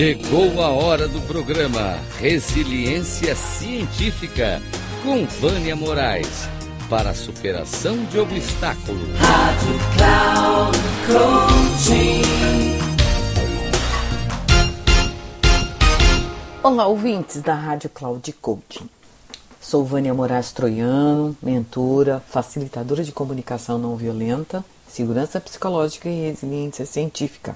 Chegou a hora do programa Resiliência Científica com Vânia Moraes para a superação de obstáculos. Rádio Cloud Coaching. Olá, ouvintes da Rádio Cloud Coaching. Sou Vânia Moraes Troiano, mentora, facilitadora de comunicação não violenta, segurança psicológica e resiliência científica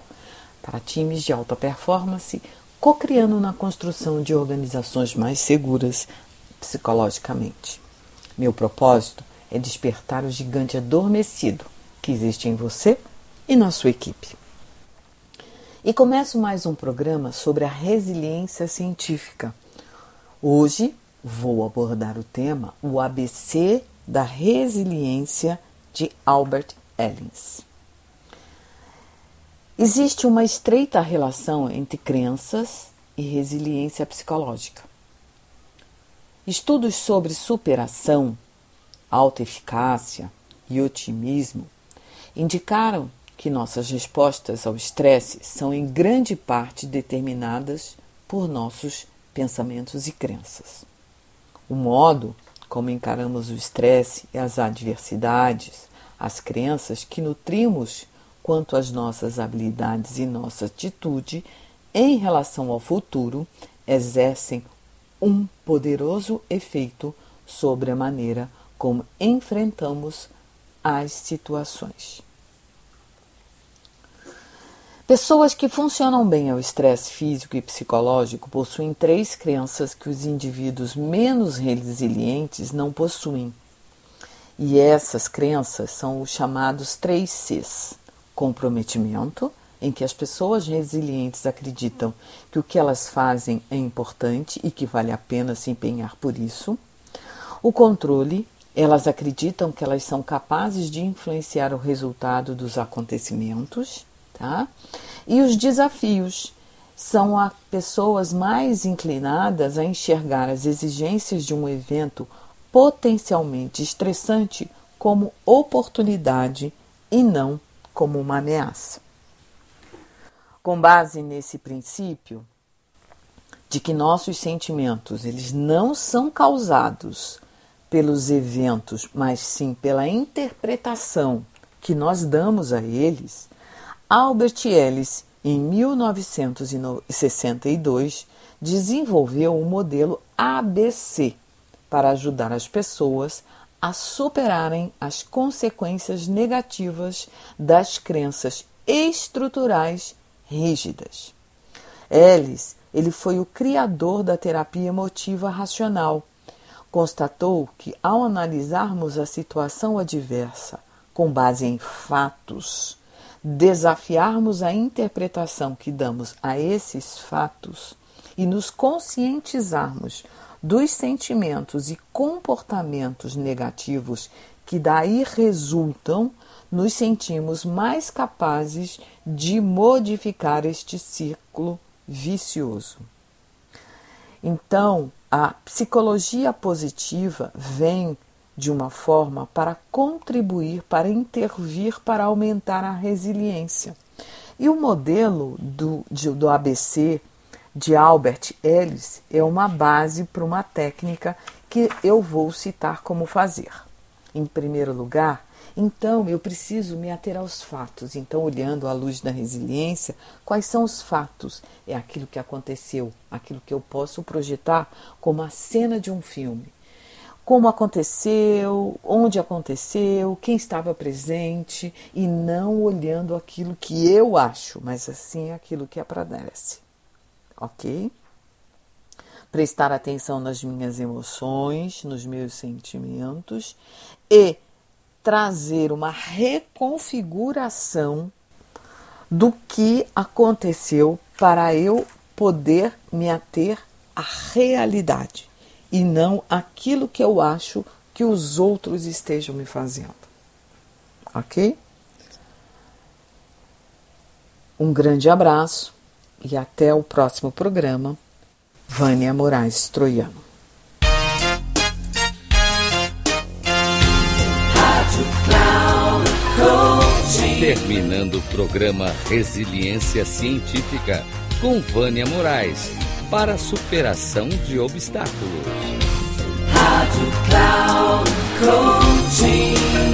para times de alta performance, co-criando na construção de organizações mais seguras psicologicamente. Meu propósito é despertar o gigante adormecido que existe em você e na sua equipe. E começo mais um programa sobre a resiliência científica. Hoje vou abordar o tema o ABC da resiliência de Albert Ellis. Existe uma estreita relação entre crenças e resiliência psicológica. Estudos sobre superação, alta eficácia e otimismo indicaram que nossas respostas ao estresse são em grande parte determinadas por nossos pensamentos e crenças. O modo como encaramos o estresse e as adversidades, as crenças que nutrimos quanto às nossas habilidades e nossa atitude em relação ao futuro exercem um poderoso efeito sobre a maneira como enfrentamos as situações. Pessoas que funcionam bem ao estresse físico e psicológico possuem três crenças que os indivíduos menos resilientes não possuem. E essas crenças são os chamados três Cs: comprometimento, em que as pessoas resilientes acreditam que o que elas fazem é importante e que vale a pena se empenhar por isso. O controle, elas acreditam que elas são capazes de influenciar o resultado dos acontecimentos, tá? E os desafios são as pessoas mais inclinadas a enxergar as exigências de um evento potencialmente estressante como oportunidade e não como uma ameaça. Com base nesse princípio de que nossos sentimentos eles não são causados pelos eventos, mas sim pela interpretação que nós damos a eles, Albert Ellis, em 1962, desenvolveu o modelo ABC para ajudar as pessoas a superarem as consequências negativas das crenças estruturais rígidas. Ellis, ele foi o criador da terapia emotiva racional. Constatou que ao analisarmos a situação adversa com base em fatos, desafiarmos a interpretação que damos a esses fatos e nos conscientizarmos dos sentimentos e comportamentos negativos que daí resultam, nos sentimos mais capazes de modificar este ciclo vicioso. Então, a psicologia positiva vem de uma forma para contribuir, para intervir, para aumentar a resiliência. E o modelo do, de, do ABC de Albert Ellis é uma base para uma técnica que eu vou citar como fazer. Em primeiro lugar, então eu preciso me ater aos fatos. Então, olhando à luz da resiliência, quais são os fatos? É aquilo que aconteceu, aquilo que eu posso projetar como a cena de um filme. Como aconteceu, onde aconteceu, quem estava presente, e não olhando aquilo que eu acho, mas assim aquilo que aparece ok? Prestar atenção nas minhas emoções, nos meus sentimentos e trazer uma reconfiguração do que aconteceu para eu poder me ater à realidade e não aquilo que eu acho que os outros estejam me fazendo. Ok? Um grande abraço e até o próximo programa. Vânia Moraes Troiano. Terminando o programa Resiliência Científica com Vânia Moraes para superação de obstáculos. Rádio Cloud Coaching.